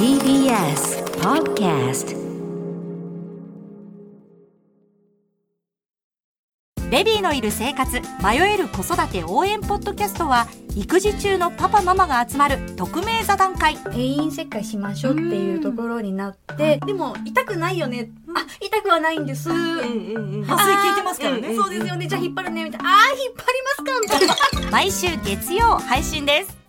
TBS Podcast ベビーのいる生活迷える子育て応援ポッドキャストは育児中のパパママが集まる匿名座談会。定員切開しましょうっていうところになって、でも痛くないよね、あ痛くはないんです、麻酔効いてますからね。そうですよね。じゃあ引っ張るね。みたいな。あー引っ張りますか。みたいな。毎週月曜配信です